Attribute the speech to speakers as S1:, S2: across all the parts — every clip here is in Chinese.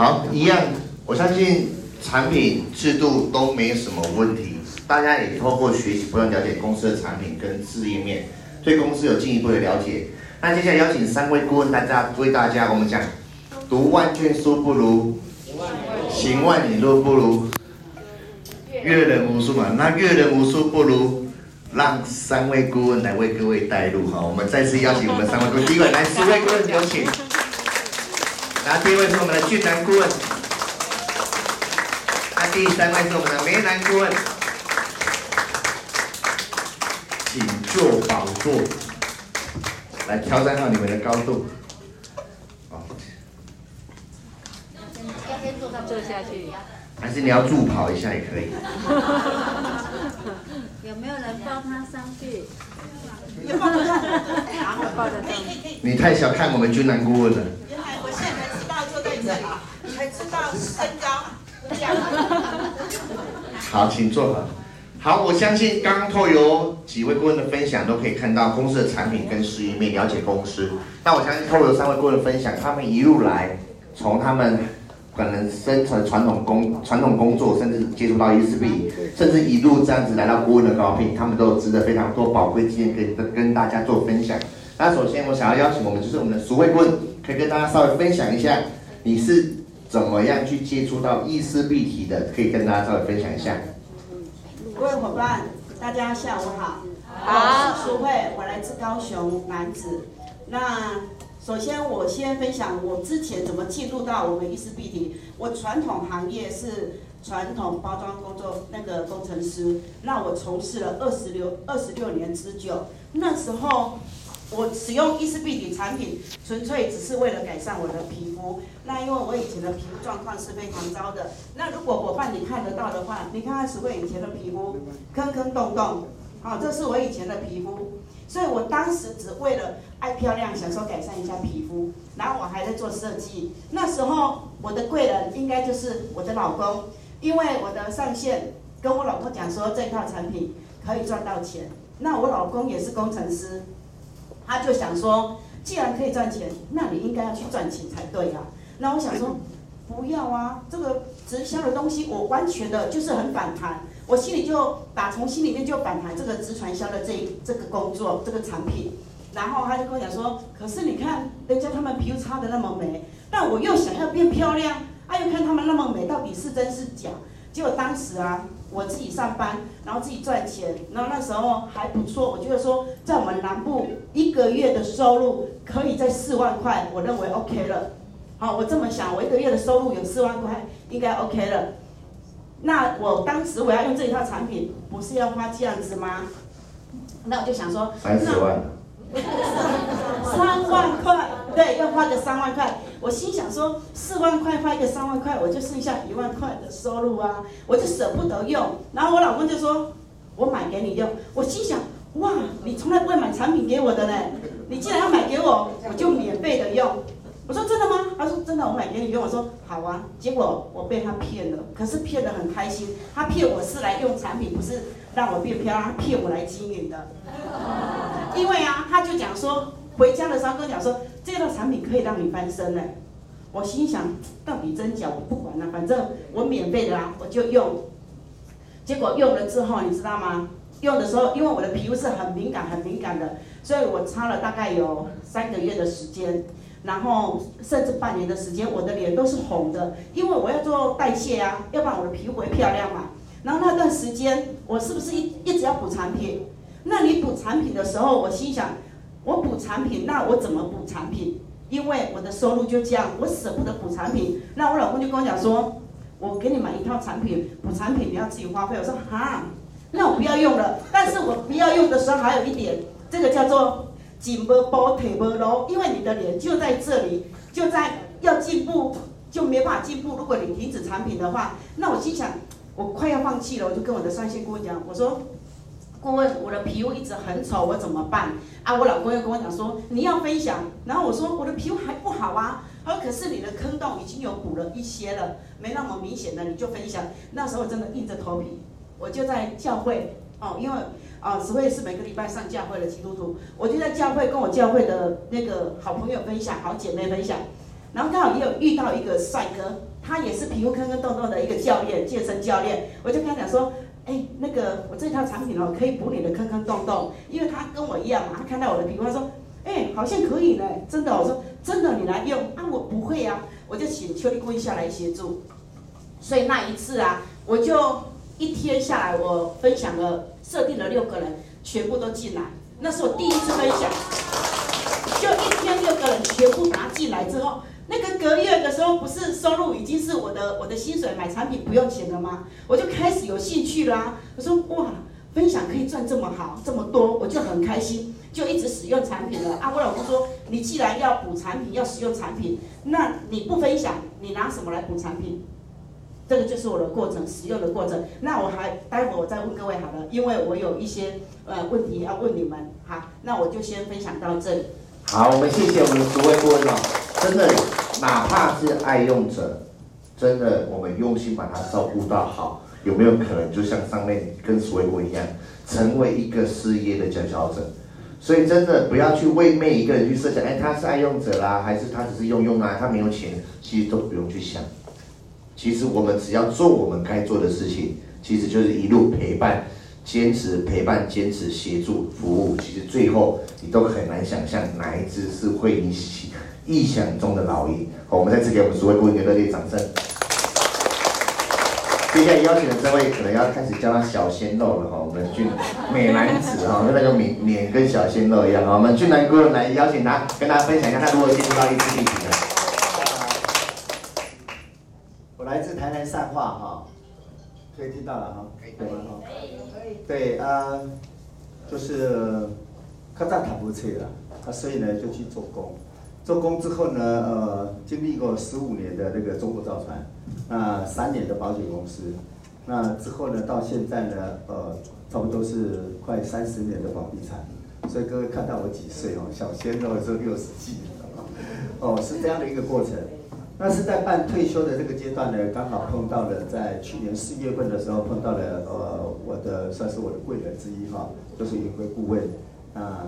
S1: 好，一样，我相信产品制度都没什么问题，大家也透过学习，不断了解公司的产品跟事业面，对公司有进一步的了解。那接下来邀请三位顾问，大家为大家我们讲，读万卷书不如行万里路，不如阅人无数嘛。那阅人无数不如让三位顾问来为各位带路哈。我们再次邀请我们三位顾问，第一位来，四位顾问有请。那第一位是我们的俊男顾问，那第三位是我们的梅男顾问，请坐宝座，来挑战好你们的高度。
S2: 要先坐到坐下去，
S1: 还是你要助跑一下也可以。
S2: 有没有人抱他上去？
S1: 你太小看我们俊男顾问了。
S3: 才知道身高。
S1: 好，请坐好。好，我相信刚刚透由几位顾问的分享，都可以看到公司的产品跟事业面，了解公司。那我相信透由三位顾问的分享，他们一路来，从他们可能生存传统工传统工作，甚至接触到 E4B，甚至一路这样子来到顾问的高聘，他们都有值得非常多宝贵经验跟跟大家做分享。那首先我想要邀请我们就是我们的淑慧顾问，可以跟大家稍微分享一下，你是。怎么样去接触到伊思必提的？可以跟大家稍微分享一下。
S3: 各位伙伴，大家下午好。
S2: 好。
S3: 我是淑慧，我来自高雄男子。那首先我先分享我之前怎么进入到我们伊思必提。我传统行业是传统包装工作那个工程师，那我从事了二十六二十六年之久。那时候。我使用 E4B 体产品，纯粹只是为了改善我的皮肤。那因为我以前的皮肤状况是非常糟的。那如果伙伴你看得到的话，你看看淑慧以前的皮肤，坑坑洞洞，好，这是我以前的皮肤。所以我当时只为了爱漂亮，想说改善一下皮肤，然后我还在做设计。那时候我的贵人应该就是我的老公，因为我的上线跟我老公讲说这套产品可以赚到钱。那我老公也是工程师。他就想说，既然可以赚钱，那你应该要去赚钱才对呀、啊。那我想说，不要啊，这个直销的东西我完全的就是很反弹，我心里就打从心里面就反弹这个直传销的这这个工作这个产品。然后他就跟我讲说，可是你看人家他们皮肤擦的那么美，但我又想要变漂亮，哎、啊，又看他们那么美，到底是真是假？结果当时啊。我自己上班，然后自己赚钱，然后那时候还不错。我觉得说，在我们南部一个月的收入可以在四万块，我认为 OK 了。好，我这么想，我一个月的收入有四万块，应该 OK 了。那我当时我要用这一套产品，不是要花这样子吗？那我就想说，
S1: 三十万，
S3: 三万块，对，要花个三万块。我心想说，四万块花一个三万块，我就剩下一万块的收入啊，我就舍不得用。然后我老公就说，我买给你用。我心想，哇，你从来不会买产品给我的呢，你既然要买给我，我就免费的用。我说真的吗？他说真的，我买给你用。我说好啊。结果我被他骗了，可是骗得很开心。他骗我是来用产品，不是让我变漂亮，他骗我来经营的。因为啊，他就讲说。回家的时候跟我讲说，这套产品可以让你翻身呢。我心想，到底真假我不管了，反正我免费的啦，我就用。结果用了之后，你知道吗？用的时候，因为我的皮肤是很敏感、很敏感的，所以我擦了大概有三个月的时间，然后甚至半年的时间，我的脸都是红的，因为我要做代谢啊，要不然我的皮肤会漂亮嘛。然后那段时间，我是不是一一直要补产品？那你补产品的时候，我心想。我补产品，那我怎么补产品？因为我的收入就这样，我舍不得补产品。那我老公就跟我讲说，我给你买一套产品，补产品你要自己花费。我说哈，那我不要用了。但是我不要用的时候还有一点，这个叫做紧不包腿不柔，因为你的脸就在这里，就在要进步就没法进步。如果你停止产品的话，那我心想我快要放弃了，我就跟我的上线顾问讲，我说。顾问，我的皮肤一直很丑，我怎么办？啊，我老公又跟我讲说你要分享，然后我说我的皮肤还不好啊。他说可是你的坑洞已经有补了一些了，没那么明显的，你就分享。那时候真的硬着头皮，我就在教会哦，因为啊，淑慧是每个礼拜上教会的基督徒，我就在教会跟我教会的那个好朋友分享，好姐妹分享。然后刚好也有遇到一个帅哥，他也是皮肤坑坑洞洞的一个教练，健身教练，我就跟他讲说，哎，那个我这套产品哦，可以补你的坑坑洞洞，因为他跟我一样嘛，他看到我的皮肤，他说，哎，好像可以呢，真的，我说真的，你来用啊，我不会啊，我就请邱丽贵下来协助，所以那一次啊，我就一天下来，我分享了，设定了六个人，全部都进来，那是我第一次分享，就一天六个人全部拿进来之后。那个隔月的时候，不是收入已经是我的我的薪水买产品不用钱了吗？我就开始有兴趣啦、我说哇，分享可以赚这么好这么多，我就很开心，就一直使用产品了。啊，我老公说，你既然要补产品，要使用产品，那你不分享，你拿什么来补产品？这个就是我的过程，使用的过程。那我还待会我再问各位好了，因为我有一些呃问题要问你们。好，那我就先分享到这里。
S1: 好，我们谢谢我们的十位顾问哦，真的，哪怕是爱用者，真的，我们用心把他照顾到好，有没有可能就像上面跟十位顾问一样，成为一个事业的佼佼者？所以真的不要去为每一个人去设想，哎，他是爱用者啦，还是他只是用用啊？他没有钱，其实都不用去想。其实我们只要做我们该做的事情，其实就是一路陪伴。坚持陪伴，坚持协助服务，其实最后你都很难想象哪一只是会引起意想中的老鹰。好，我们再次给我们十位顾问一个热烈掌声。接下来邀请的这位可能要开始叫他小鲜肉了哈，我们俊美男子哈，跟那个脸脸跟小鲜肉一样哈，我们俊男顾问来邀请他跟大家分享一下他如何接触到一支立体的。
S4: 我来自台南善化哈，可以听到了哈，可以吗？对啊，就是客栈谈不切了，啊，所以呢就去做工，做工之后呢，呃，经历过十五年的那个中国造船，那三年的保险公司，那之后呢，到现在呢，呃，差不多是快三十年的房地产，所以各位看到我几岁哦，小鲜肉是六十几，哦，是这样的一个过程。那是在办退休的这个阶段呢，刚好碰到了在去年四月份的时候碰到了呃我的算是我的贵人之一哈，就是云辉顾问啊，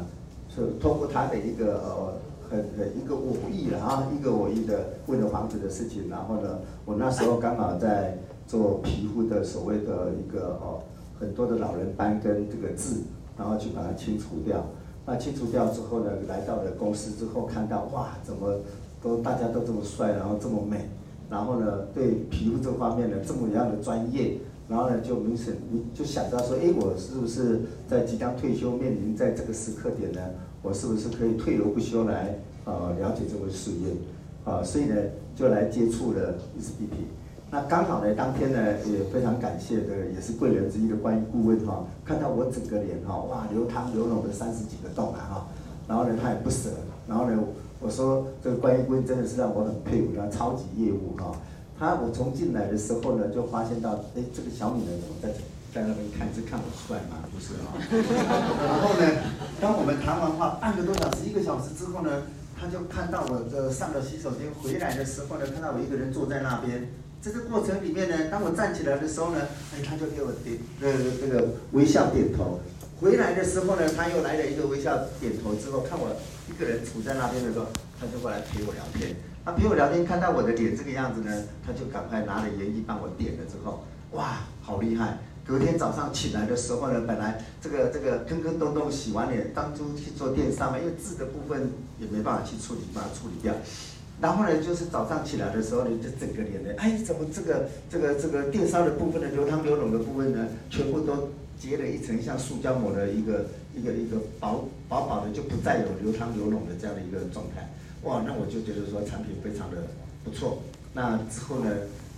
S4: 是通过他的一个呃很很一个我意了啊，一个我意的为了房子的事情，然后呢，我那时候刚好在做皮肤的所谓的一个哦很多的老人斑跟这个痣，然后去把它清除掉。那清除掉之后呢，来到了公司之后看到哇怎么。都大家都这么帅，然后这么美，然后呢，对皮肤这方面呢这么样的专业，然后呢就明显你就想到说，哎，我是不是在即将退休，面临在这个时刻点呢，我是不是可以退而不休来呃了解这个事业，啊，所以呢就来接触了 ESBP。那刚好呢当天呢也非常感谢的也是贵人之一的关于顾问哈，看到我整个脸哈，哇流汤流脓的三十几个洞啊哈，然后呢他也不舍，然后呢。我说这个关于贵真的是让我很佩服他，超级业务哈。他我从进来的时候呢，就发现到，哎，这个小女人怎么在在那边看？是看我帅吗？不是啊。然后呢，当我们谈完话半个多小时、一个小时之后呢，他就看到我这上了洗手间回来的时候呢，看到我一个人坐在那边。在这个过程里面呢，当我站起来的时候呢，哎，他就给我点呃这个微笑点头。回来的时候呢，他又来了一个微笑点头之后，看我一个人杵在那边的时候，他就过来陪我聊天。他陪我聊天，看到我的脸这个样子呢，他就赶快拿了盐液帮我点了之后，哇，好厉害！隔天早上起来的时候呢，本来这个这个坑坑洞洞洗完脸，当初去做电商嘛，因为痣的部分也没办法去处理，把它处理掉。然后呢，就是早上起来的时候呢，就整个脸呢，哎，怎么这个这个这个电商的部分的流汤流脓的部分呢，全部都。结了一层像塑胶膜的一个一个一个薄薄薄的，就不再有流汤流脓的这样的一个状态。哇，那我就觉得说产品非常的不错。那之后呢，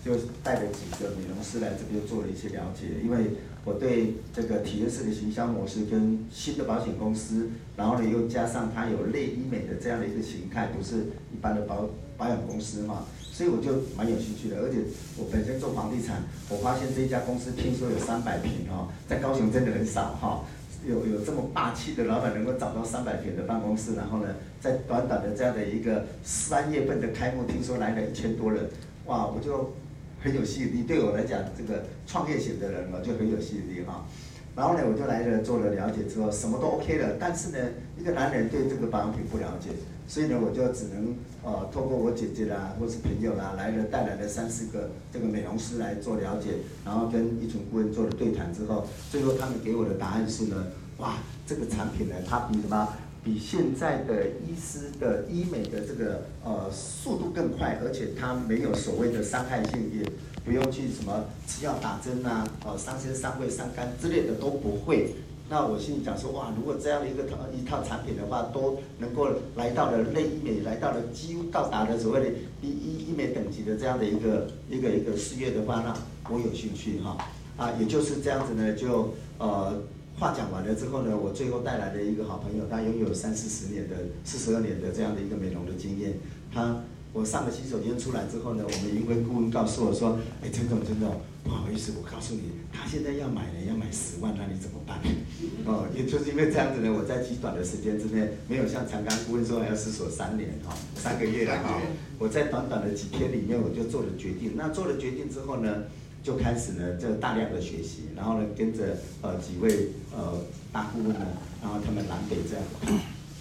S4: 就带了几个美容师来这边做了一些了解，因为我对这个体验式的行销模式跟新的保险公司，然后呢又加上它有类医美的这样的一个形态，不是一般的保保养公司嘛。所以我就蛮有兴趣的，而且我本身做房地产，我发现这一家公司听说有三百平哈，在高雄真的很少哈，有有这么霸气的老板能够找到三百平的办公室，然后呢，在短短的这样的一个三月份的开幕，听说来了一千多人，哇，我就很有吸引力。对我来讲，这个创业型的人嘛，就很有吸引力哈。然后呢，我就来了做了了解之后，什么都 OK 了，但是呢，一个男人对这个保养品不了解。所以呢，我就只能呃透过我姐姐啦，或是朋友啦来了带来了三四个这个美容师来做了解，然后跟一群顾问做了对谈之后，最后他们给我的答案是呢，哇，这个产品呢，它比什么？比现在的医师的医美的这个呃速度更快，而且它没有所谓的伤害性，也不用去什么吃药打针啊，呃伤身伤胃伤肝之类的都不会。那我心里讲说，哇，如果这样的一个套一套产品的话，都能够来到了类医美，来到了几乎到达了所谓的医医医美等级的这样的一个一个一个事业的话，那我有兴趣哈。啊，也就是这样子呢，就呃。话讲完了之后呢，我最后带来的一个好朋友，他拥有三四十年的、四十二年的这样的一个美容的经验。他，我上了洗手间出来之后呢，我们营会顾问告诉我说：“哎，陈总，陈总，不好意思，我告诉你，他现在要买呢，要买十万，那你怎么办？” 哦，也就是因为这样子呢，我在极短的时间之内，没有像长刚顾问说还要思索三年哈，三个月两个月，我在短短的几天里面我就做了决定。那做了决定之后呢？就开始呢，就大量的学习，然后呢，跟着呃几位呃大顾问呢，然后他们南北这样，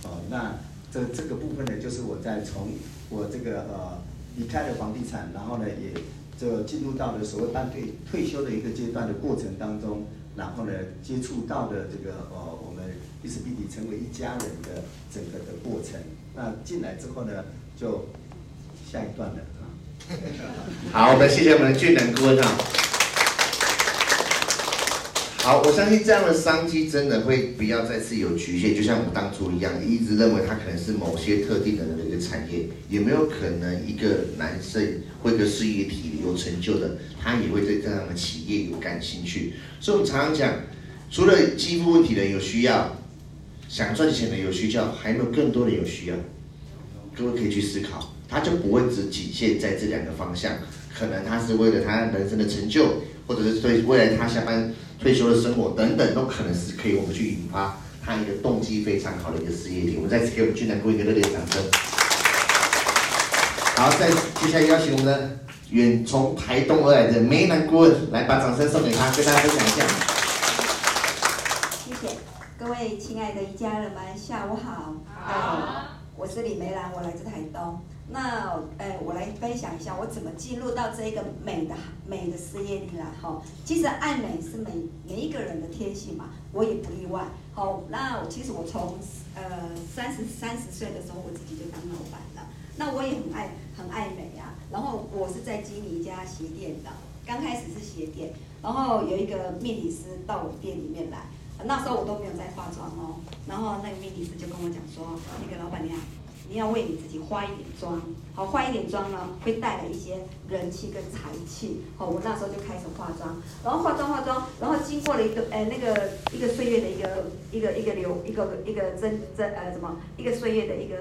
S4: 哦、呃，那这这个部分呢，就是我在从我这个呃离开了房地产，然后呢，也就进入到了所谓半退退休的一个阶段的过程当中，然后呢，接触到的这个呃我们伊丝碧媞成为一家人的整个的过程，那进来之后呢，就下一段了。
S1: 好，我们谢谢我们的俊能顾问啊。好，我相信这样的商机真的会不要再次有局限，就像我们当初一样，一直认为它可能是某些特定的人的一个产业，有没有可能一个男生或一个事业体有成就的，他也会对这样的企业有感兴趣？所以，我们常常讲，除了肌肤问题的有需要，想赚钱的有需要，还有没有更多的有需要？各位可以去思考。他就不会只仅限在这两个方向，可能他是为了他人生的成就，或者是对未来他下班退休的生活等等，都可能是可以我们去引发他一个动机非常好的一个事业体。我们再次给我们俊男顾问一个热烈掌声。好，再接下来邀请我们的远从台东而来的美男顾问来把掌声送给他，跟大家分享一下。
S5: 谢谢各位亲爱的一家人们，下午好。好。我是李梅兰，我来自台东。那，呃，我来分享一下我怎么进入到这一个美的美的事业里来。哈，其实爱美是每每一个人的天性嘛，我也不例外。好，那其实我从呃三十三十岁的时候，我自己就当老板了。那我也很爱很爱美啊。然后我是在经营一家鞋店的，刚开始是鞋店，然后有一个命理师到我店里面来。那时候我都没有在化妆哦，然后那个命理师就跟我讲说，那个老板娘，你要为你自己化一点妆，好，化一点妆呢，会带来一些人气跟财气。好，我那时候就开始化妆，然后化妆化妆，然后经过了一个呃那个一个岁月的一个一个一个流一个一个真真呃什么一个岁月的一个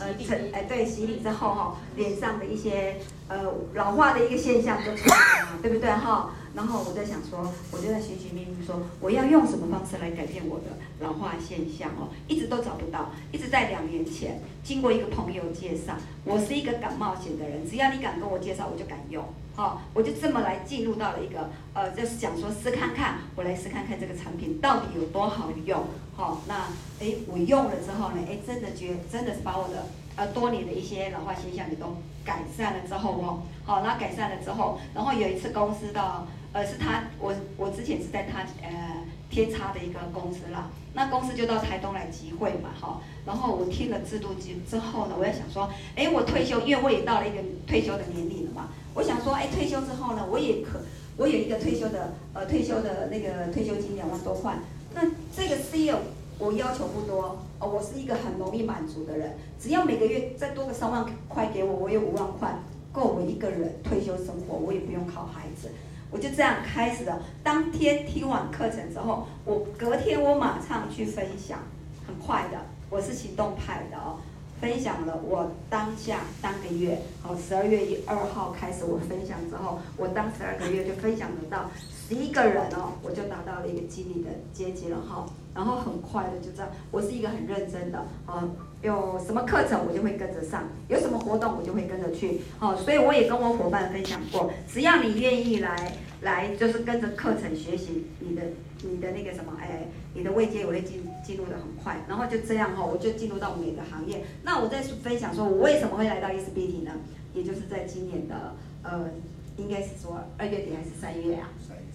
S5: 呃成哎对洗礼之后哈，脸上的一些呃老化的一个现象就出来了，对不对哈？然后我在想说，我就在寻寻觅觅，说我要用什么方式来改变我的老化现象哦，一直都找不到。一直在两年前，经过一个朋友介绍，我是一个敢冒险的人，只要你敢跟我介绍，我就敢用。哦，我就这么来进入到了一个呃，就是想说试看看，我来试看看这个产品到底有多好用。好、那哎，我用了之后呢，哎，真的觉真的是把我的呃多年的一些老化现象也都改善了之后哦，好，那改善了之后，然后有一次公司到。呃，是他，我我之前是在他呃天差的一个公司啦，那公司就到台东来集会嘛，哈，然后我听了制度之之后呢，我也想说，哎，我退休，因为我也到了一个退休的年龄了嘛，我想说，哎，退休之后呢，我也可，我有一个退休的呃退休的那个退休金两万多块，那这个事业我要求不多，哦，我是一个很容易满足的人，只要每个月再多个三万块给我，我有五万块够我一个人退休生活，我也不用靠孩子。我就这样开始的。当天听完课程之后，我隔天我马上去分享，很快的，我是行动派的哦。分享了我当下当个月，好，十二月一二号开始我分享之后，我当十二个月就分享得到十一个人哦，我就达到了一个经理的阶级了哈。然后很快的就这样，我是一个很认真的，啊，有什么课程我就会跟着上，有什么活动我就会跟着去，好，所以我也跟我伙伴分享过，只要你愿意来来就是跟着课程学习，你的你的那个什么，哎，你的位阶也会进进入的很快，然后就这样哈，我就进入到每个行业。那我在分享说，我为什么会来到 e s b t 呢？也就是在今年的呃，应该是说二月底还是三月啊？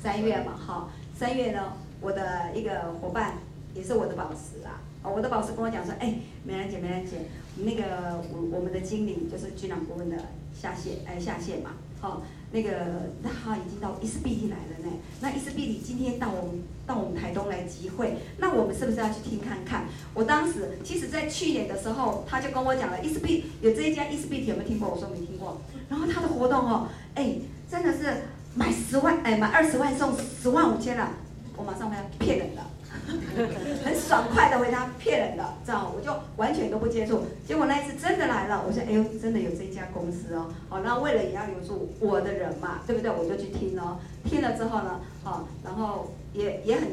S5: 三月嘛，哈，三月呢，我的一个伙伴也是我的宝石啊，我的宝石跟我讲说，哎，美兰姐，美兰姐，那个我我们的经理就是居然顾问的下线，哎，下线嘛，好。那个他已经到 ISBT 来了呢，那 ISBT 今天到我们到我们台东来集会，那我们是不是要去听看看？我当时其实，在去年的时候，他就跟我讲了 ISBT 有这一家 ISBT 有没有听过？我说没听过。然后他的活动哦，哎，真的是买十万，哎，买二十万送十万五千了，我马上回来骗人的。很爽快的回答，骗人的，这样我就完全都不接触。结果那一次真的来了，我说哎呦，真的有这家公司哦，好，那为了也要留住我的人嘛，对不对？我就去听哦，听了之后呢，好，然后也也很。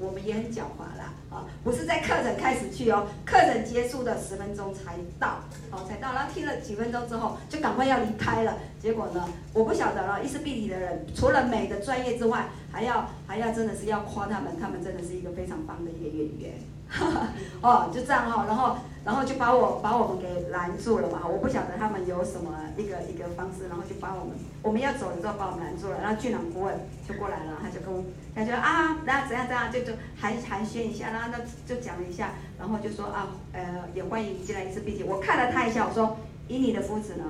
S5: 我们也很狡猾啦，啊，不是在课程开始去哦，课程结束的十分钟才到，哦才到，然后听了几分钟之后，就赶快要离开了。结果呢，我不晓得了，伊斯必体的人除了美的专业之外，还要还要真的是要夸他们，他们真的是一个非常棒的一个演员。哦，就这样哈，然后然后就把我把我们给拦住了嘛，我不晓得他们有什么一个一个方式，然后就把我们我们要走的时候把我们拦住了，然后俊朗顾问就过来了，他就跟我他就啊，那怎样怎样，就就寒寒暄一下，然后那就讲了一下，然后就说啊，呃，也欢迎进来一次 B 级我看了他一下，我说以你的肤质呢，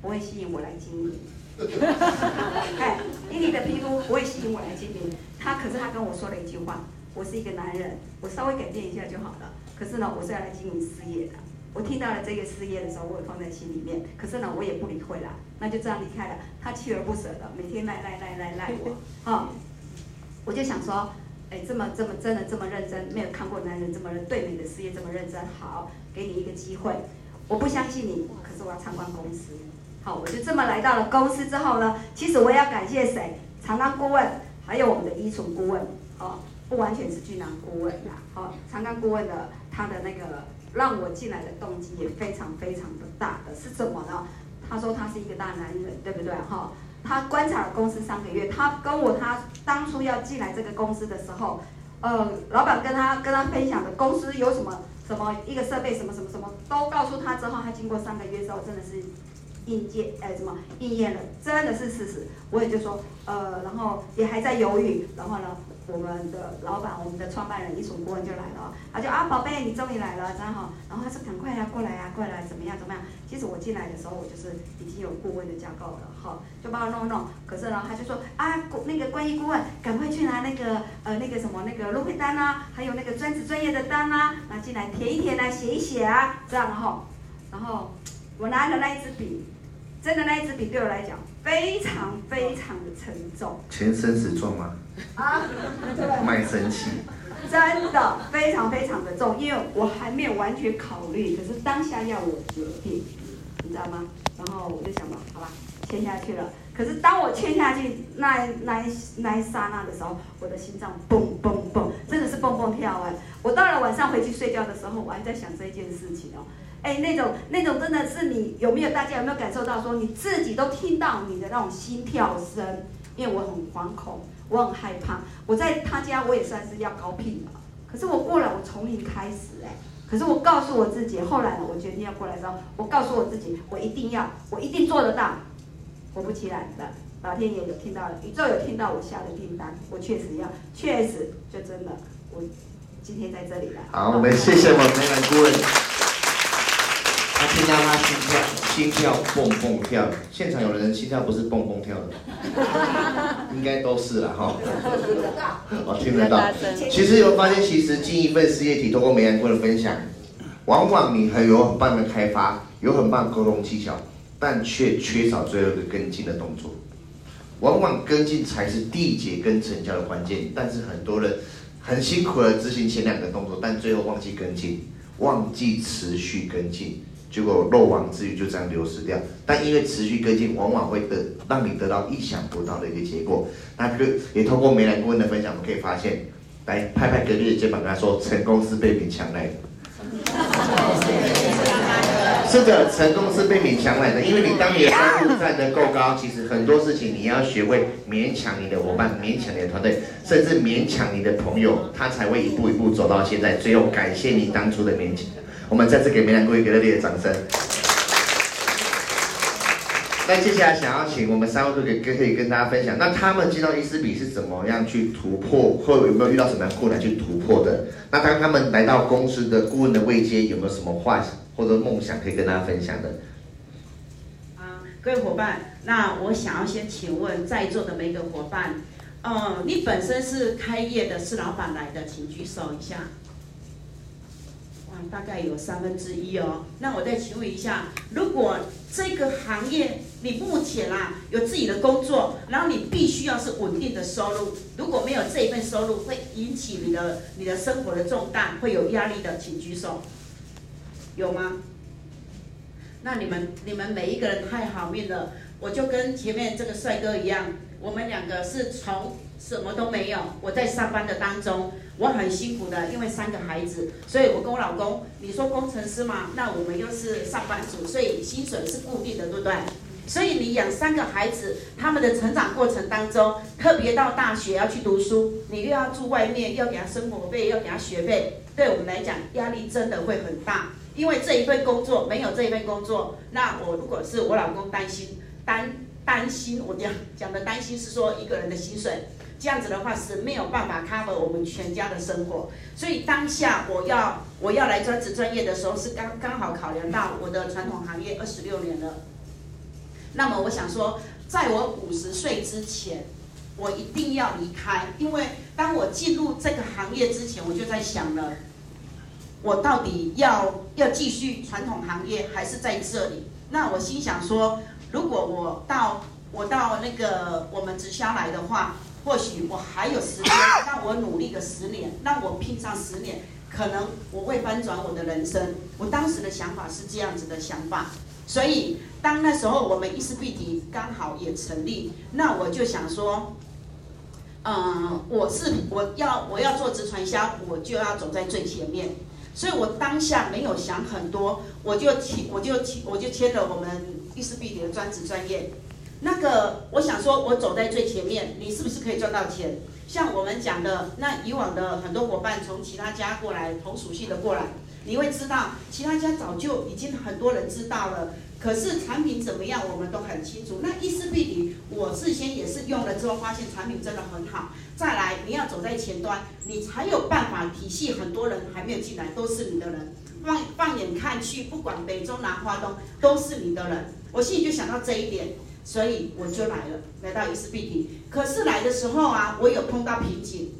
S5: 不会吸引我来经营，哈哈哈哎，以你的皮肤不会吸引我来经营，他可是他跟我说了一句话。我是一个男人，我稍微改变一下就好了。可是呢，我是要来经营事业的。我听到了这个事业的时候，我也放在心里面。可是呢，我也不理会了，那就这样离开了。他锲而不舍的每天赖赖赖赖赖我，哈。我就想说，哎，这么这么真的这么认真，没有看过男人这么对你的事业这么认真。好，给你一个机会。我不相信你，可是我要参观公司。好，我就这么来到了公司之后呢，其实我也要感谢谁？长安顾问，还有我们的依纯顾问，好。不完全是俊男顾问啦，好，长冈顾问的他的那个让我进来的动机也非常非常的大的，是什么呢？他说他是一个大男人，对不对？哈，他观察了公司三个月，他跟我他当初要进来这个公司的时候，呃，老板跟他跟他分享的公司有什么什么一个设备什么什么什么都告诉他之后，他经过三个月之后真的是应届，哎，什么应验了，真的是事实。我也就说，呃，然后也还在犹豫，然后呢？我们的老板，我们的创办人，一所顾问就来了，他就啊，宝贝，你终于来了，真好。然后他说，赶快呀，过来呀，过来，怎么样，怎么样？其实我进来的时候，我就是已经有顾问的架构了，哈，就帮我弄弄。可是呢，他就说啊，那个关于顾问，赶快去拿那个呃那个什么那个入会单啊，还有那个专职专业的单啊，拿进来填一填啊，写一写啊，这样哈。然后我拿了那一支笔，真的那一支笔对我来讲非常非常的沉重。
S1: 全身是重吗？啊，卖身契，
S5: 真的非常非常的重，因为我还没有完全考虑，可是当下要我决定，你知道吗？然后我就想吧，好吧，签下去了。可是当我签下去那那一那一刹那的时候，我的心脏蹦蹦蹦，真的是蹦蹦跳哎！我到了晚上回去睡觉的时候，我还在想这件事情哦，哎，那种那种真的是你有没有？大家有没有感受到说你自己都听到你的那种心跳声？因为我很惶恐。我很害怕，我在他家我也算是要高聘了，可是我过来我从零开始哎，可是我告诉我自己，后来呢，我决定要过来的时候，我告诉我自己，我一定要，我一定做得到。果不其然的，老天爷有听到了，宇宙有听到我下的订单，我确实要，确实就真的，我今天在这里了。
S1: 好，我们谢谢我们美兰顾问。他听到他心跳，蹦蹦跳，现场有人心跳不是蹦蹦跳的，应该都是了哈。哦，听得到。其实有发现，其实尽一份事业体，通过美兰顾问的分享，往往你很有很棒的开发，有很棒的沟通技巧，但却缺少最后一个跟进的动作。往往跟进才是缔结跟成交的关键，但是很多人很辛苦的执行前两个动作，但最后忘记跟进，忘记持续跟进。结果漏网之鱼就这样流失掉，但因为持续跟进，往往会得让你得到意想不到的一个结果。那个也通过美兰顾问的分享，我们可以发现，来拍拍隔壁的肩膀，跟他说，成功是被勉强来的。是的，成功是被勉强来的，因为你当你的收入站得够高，其实很多事情你要学会勉强你的伙伴，勉强你的团队，甚至勉强你的朋友，他才会一步一步走到现在。最后感谢你当初的勉强，我们再次给梅兰各位热烈的掌声。那接下来想要请我们三位都可以可以跟大家分享，那他们进到伊思比是怎么样去突破，或有没有遇到什么样困难去突破的？那当他们来到公司的顾问的位阶，有没有什么话或者梦想可以跟大家分享的？
S3: 啊，各位伙伴，那我想要先请问在座的每个伙伴，嗯，你本身是开业的，是老板来的，请举手一下。大概有三分之一哦。那我再请问一下，如果这个行业你目前啊有自己的工作，然后你必须要是稳定的收入，如果没有这一份收入，会引起你的你的生活的重担，会有压力的，请举手。有吗？那你们你们每一个人太好命了，我就跟前面这个帅哥一样，我们两个是从什么都没有，我在上班的当中。我很辛苦的，因为三个孩子，所以我跟我老公，你说工程师嘛，那我们又是上班族，所以薪水是固定的，对不对？所以你养三个孩子，他们的成长过程当中，特别到大学要去读书，你又要住外面，要给他生活费，要给他学费，对我们来讲压力真的会很大。因为这一份工作没有这一份工作，那我如果是我老公担心担担心，我讲讲的担心是说一个人的薪水。这样子的话是没有办法 cover 我们全家的生活，所以当下我要我要来专职专业的时候，是刚刚好考量到我的传统行业二十六年了。那么我想说，在我五十岁之前，我一定要离开，因为当我进入这个行业之前，我就在想了，我到底要要继续传统行业还是在这里？那我心想说，如果我到我到那个我们直销来的话。或许我还有时间，让我努力个十年，让我拼上十年，可能我会翻转我的人生。我当时的想法是这样子的想法，所以当那时候我们伊思必迪刚好也成立，那我就想说，嗯，我是我要我要做直传销，我就要走在最前面，所以我当下没有想很多，我就签我就签我就签了我们伊思必迪的专职专业。那个，我想说，我走在最前面，你是不是可以赚到钱？像我们讲的，那以往的很多伙伴从其他家过来，同属性的过来，你会知道，其他家早就已经很多人知道了。可是产品怎么样，我们都很清楚。那伊思必敌，我事先也是用了之后，发现产品真的很好。再来，你要走在前端，你才有办法体系很多人还没有进来，都是你的人。放放眼看去，不管北中南花东，都是你的人。我心里就想到这一点。所以我就来了，来到伊思必敌。可是来的时候啊，我有碰到瓶颈，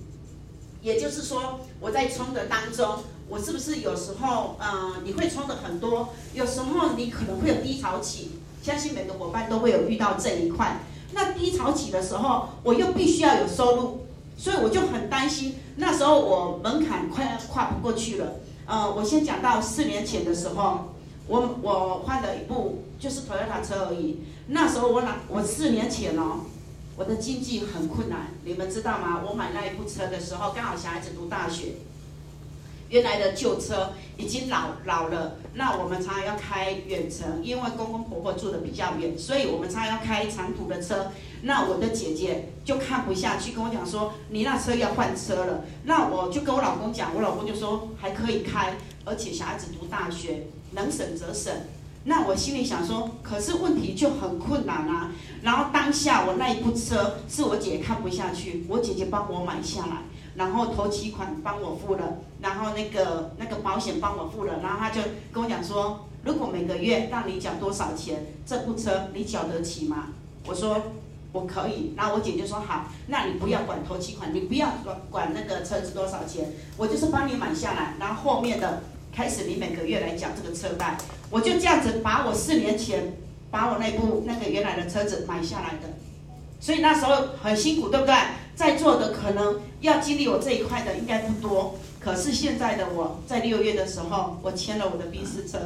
S3: 也就是说，我在冲的当中，我是不是有时候，嗯、你会冲的很多，有时候你可能会有低潮期。相信每个伙伴都会有遇到这一块。那低潮期的时候，我又必须要有收入，所以我就很担心。那时候我门槛快要跨不过去了。呃，我先讲到四年前的时候，我我换了一部就是 Toyota 车而已。那时候我拿我四年前哦，我的经济很困难，你们知道吗？我买那一部车的时候，刚好小孩子读大学，原来的旧车已经老老了，那我们常常要开远程，因为公公婆婆住的比较远，所以我们常常要开长途的车。那我的姐姐就看不下去，跟我讲说，你那车要换车了。那我就跟我老公讲，我老公就说还可以开，而且小孩子读大学，能省则省。那我心里想说，可是问题就很困难啊。然后当下我那一部车是我姐看不下去，我姐姐帮我买下来，然后头期款帮我付了，然后那个那个保险帮我付了，然后他就跟我讲说，如果每个月让你缴多少钱，这部车你缴得起吗？我说我可以。然后我姐姐说好，那你不要管头期款，你不要管管那个车子多少钱，我就是帮你买下来，然后后面的。开始你每个月来缴这个车贷，我就这样子把我四年前把我那部那个原来的车子买下来的，所以那时候很辛苦，对不对？在座的可能要经历我这一块的应该不多，可是现在的我在六月的时候，我签了我的宾士车，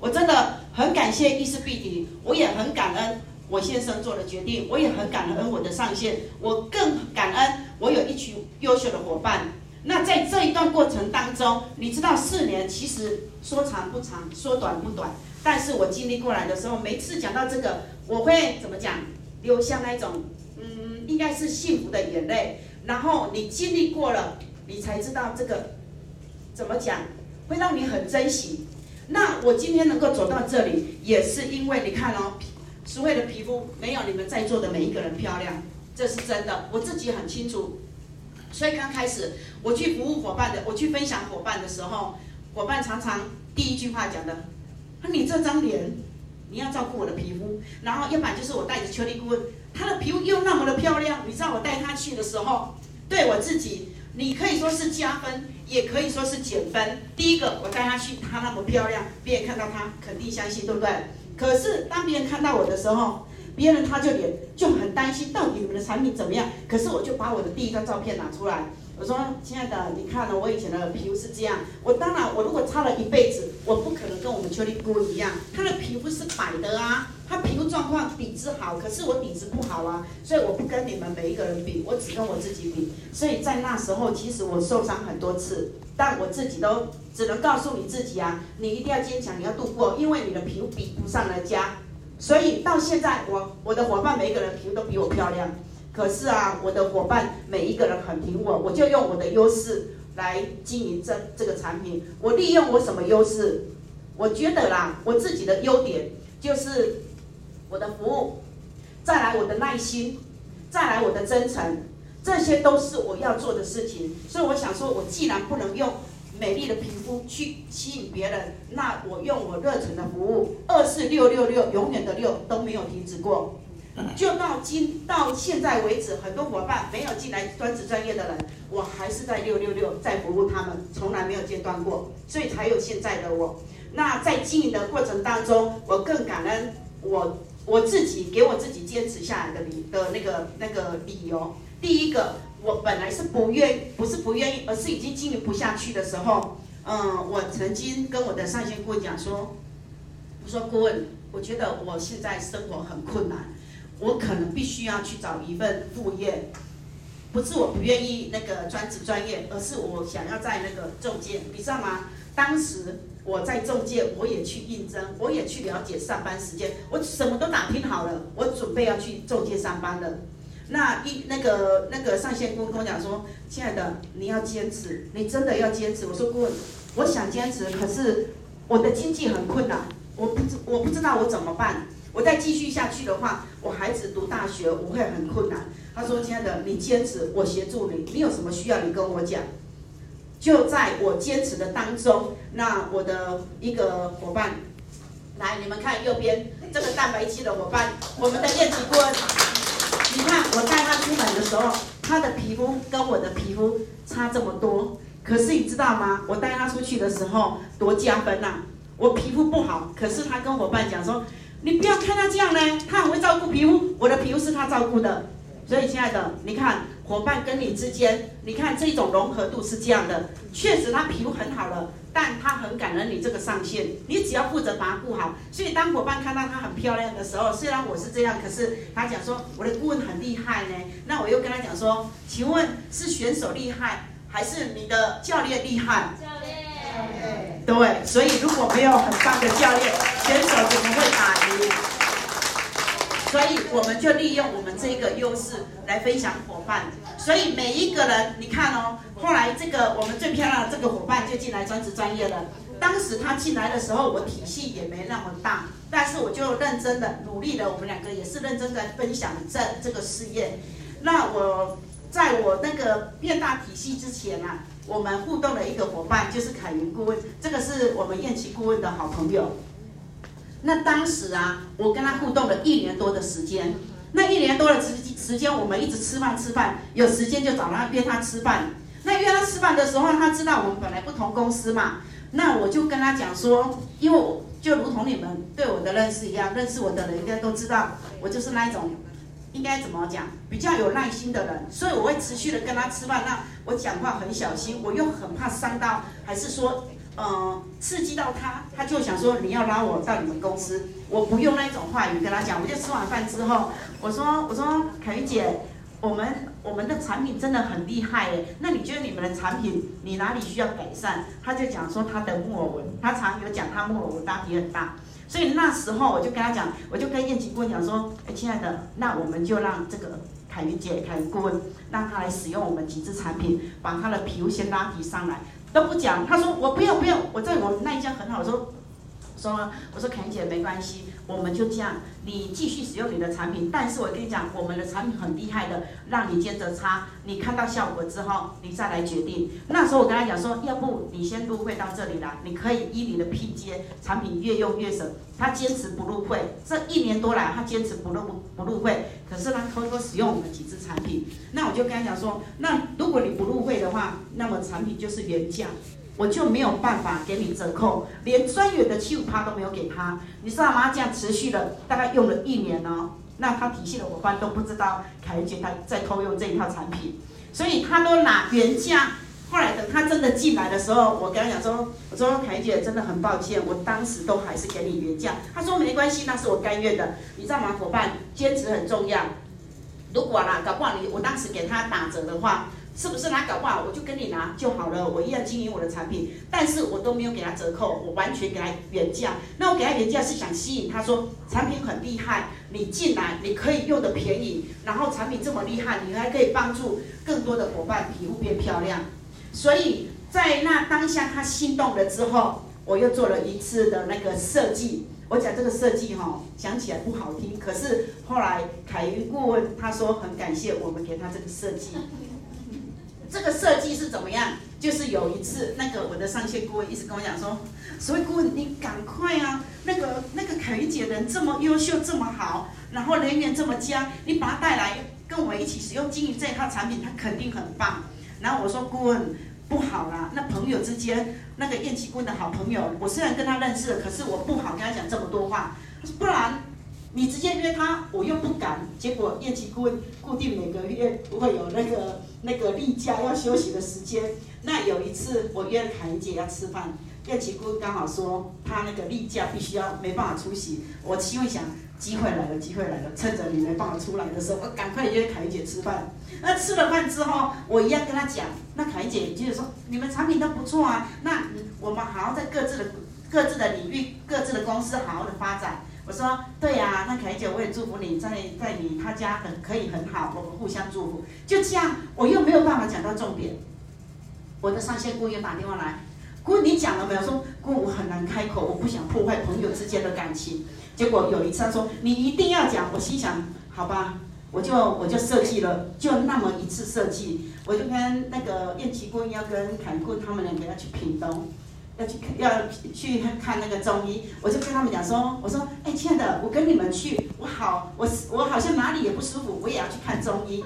S3: 我真的很感谢伊思必敌，我也很感恩我先生做的决定，我也很感恩我的上线，我更感恩我有一群优秀的伙伴。那在这一段过程当中，你知道四年其实说长不长，说短不短。但是我经历过来的时候，每次讲到这个，我会怎么讲？流下那种，嗯，应该是幸福的眼泪。然后你经历过了，你才知道这个怎么讲，会让你很珍惜。那我今天能够走到这里，也是因为你看哦，淑慧的皮肤没有你们在座的每一个人漂亮，这是真的，我自己很清楚。所以刚开始我去服务伙伴的，我去分享伙伴的时候，伙伴常常第一句话讲的，你这张脸，你要照顾我的皮肤，然后要不然就是我带着邱丽顾问，她的皮肤又那么的漂亮，你知道我带她去的时候，对我自己，你可以说是加分，也可以说是减分。第一个，我带她去，她那么漂亮，别人看到她肯定相信，对不对？可是当别人看到我的时候，别人他就脸就很担心，到底你们的产品怎么样？可是我就把我的第一张照片拿出来，我说：“亲爱的，你看了我以前的皮肤是这样。我当然，我如果擦了一辈子，我不可能跟我们邱丽姑一样，她的皮肤是白的啊，她皮肤状况底子好，可是我底子不好啊，所以我不跟你们每一个人比，我只跟我自己比。所以在那时候，其实我受伤很多次，但我自己都只能告诉你自己啊，你一定要坚强，你要度过，因为你的皮肤比不上人家。”所以到现在，我我的伙伴每一个人皮肤都比我漂亮，可是啊，我的伙伴每一个人很平我，我就用我的优势来经营这这个产品。我利用我什么优势？我觉得啦，我自己的优点就是我的服务，再来我的耐心，再来我的真诚，这些都是我要做的事情。所以我想说，我既然不能用。美丽的皮肤去吸引别人，那我用我热忱的服务，二四六六六，永远的六都没有停止过，就到今到现在为止，很多伙伴没有进来专职专业的人，我还是在六六六在服务他们，从来没有间断过，所以才有现在的我。那在经营的过程当中，我更感恩我我自己给我自己坚持下来的理的那个那个理由。第一个。我本来是不愿，不是不愿意，而是已经经营不下去的时候，嗯，我曾经跟我的上线顾问讲说，我说顾问，我觉得我现在生活很困难，我可能必须要去找一份副业，不是我不愿意那个专职专业，而是我想要在那个中介，你知道吗？当时我在中介，我也去应征，我也去了解上班时间，我什么都打听好了，我准备要去中介上班了。那一那个那个上线顾问跟我讲说，亲爱的，你要坚持，你真的要坚持。我说顾问，我想坚持，可是我的经济很困难，我不知我不知道我怎么办。我再继续下去的话，我孩子读大学我会很困难。他说，亲爱的，你坚持，我协助你，你有什么需要你跟我讲。就在我坚持的当中，那我的一个伙伴，来你们看右边这个蛋白期的伙伴，我们的练习顾问。你看我带他出门的时候，他的皮肤跟我的皮肤差这么多。可是你知道吗？我带他出去的时候多加分呐！我皮肤不好，可是他跟伙伴讲说：“你不要看他这样呢，他很会照顾皮肤。我的皮肤是他照顾的。”所以亲爱的，你看伙伴跟你之间，你看这种融合度是这样的。确实他皮肤很好了。但他很感恩你这个上线，你只要负责把它顾好。所以当伙伴看到他很漂亮的时候，虽然我是这样，可是他讲说我的顾问很厉害呢。那我又跟他讲说，请问是选手厉害，还是你的教练厉害？教练。对，所以如果没有很棒的教练，选手怎么会打赢？所以我们就利用我们这个优势来分享伙伴。所以每一个人，你看哦，后来这个我们最漂亮的这个伙伴就进来专职专业了。当时他进来的时候，我体系也没那么大，但是我就认真的努力的，我们两个也是认真的分享这这个事业。那我在我那个变大体系之前啊，我们互动的一个伙伴就是凯云顾问，这个是我们燕琪顾问的好朋友。那当时啊，我跟他互动了一年多的时间，那一年多的时时间，我们一直吃饭吃饭，有时间就找他约他吃饭。那约他吃饭的时候，他知道我们本来不同公司嘛，那我就跟他讲说，因为我就如同你们对我的认识一样，认识我的人应该都知道，我就是那一种，应该怎么讲，比较有耐心的人，所以我会持续的跟他吃饭。那我讲话很小心，我又很怕伤到，还是说。呃，刺激到他，他就想说你要拉我到你们公司，我不用那种话语跟他讲，我就吃完饭之后，我说我说凯云姐，我们我们的产品真的很厉害诶，那你觉得你们的产品你哪里需要改善？他就讲说他的木耳纹，他常有讲他木耳纹大体很大，所以那时候我就跟他讲，我就跟燕琪顾问讲说，哎，亲爱的，那我们就让这个凯云姐、凯云顾问，让他来使用我们几支产品，把他的皮肤先拉提上来，都不讲。他说我不要不要，我在我们那一家很好，说。我说凯姐没关系，我们就这样，你继续使用你的产品。但是我跟你讲，我们的产品很厉害的，让你接着擦，你看到效果之后，你再来决定。那时候我跟他讲说，要不你先入会到这里来，你可以依你的批接，产品越用越省。他坚持不入会，这一年多来他坚持不入不入会，可是他偷偷使用我们几支产品。那我就跟他讲说，那如果你不入会的话，那么产品就是原价。我就没有办法给你折扣，连专员的七五趴都没有给他，你知道吗？这样持续了大概用了一年哦，那他体系的伙伴都不知道凯姐他在偷用这一套产品，所以他都拿原价。后来等他真的进来的时候，我跟他讲说，我说凯姐真的很抱歉，我当时都还是给你原价。他说没关系，那是我甘愿的。你知道吗？伙伴坚持很重要。如果啦，搞不好你我当时给他打折的话。是不是他搞不好，我就跟你拿就好了。我一样经营我的产品，但是我都没有给他折扣，我完全给他原价。那我给他原价是想吸引他说产品很厉害，你进来你可以用的便宜，然后产品这么厉害，你还可以帮助更多的伙伴皮肤变漂亮。所以在那当下他心动了之后，我又做了一次的那个设计。我讲这个设计哈，讲起来不好听，可是后来凯云顾问他说很感谢我们给他这个设计。这个设计是怎么样？就是有一次，那个我的上线顾问一直跟我讲说，所以顾问你赶快啊，那个那个凯云姐人这么优秀，这么好，然后人缘这么佳，你把她带来跟我一起使用经营这一套产品，她肯定很棒。然后我说顾问不好啦，那朋友之间那个燕琪顾问的好朋友，我虽然跟他认识了，可是我不好跟他讲这么多话，不然。你直接约他，我又不敢。结果燕琪顾问固定每个月不会有那个那个例假要休息的时间。那有一次我约了凯姐要吃饭，燕琪顾问刚好说他那个例假必须要没办法出席。我心里想，机会来了，机会来了，趁着你没办法出来的时候，我赶快约凯姐吃饭。那吃了饭之后，我一样跟他讲，那凯姐就是说你们产品都不错啊，那我们好好在各自的各自的领域、各自的公司好好的发展。我说对呀、那凯姐我也祝福你在在你他家很可以很好，我们互相祝福。就这样，我又没有办法讲到重点。我的上线姑爷打电话来，姑你讲了没有？说姑我很难开口，我不想破坏朋友之间的感情。结果有一次他说你一定要讲，我心想好吧，我就我就设计了，就那么一次设计，我就跟那个燕琪姑要跟凯姑他们两个要去屏东。要去看，要去看那个中医，我就跟他们讲说，我说，哎，亲爱的，我跟你们去，我好，我我好像哪里也不舒服，我也要去看中医，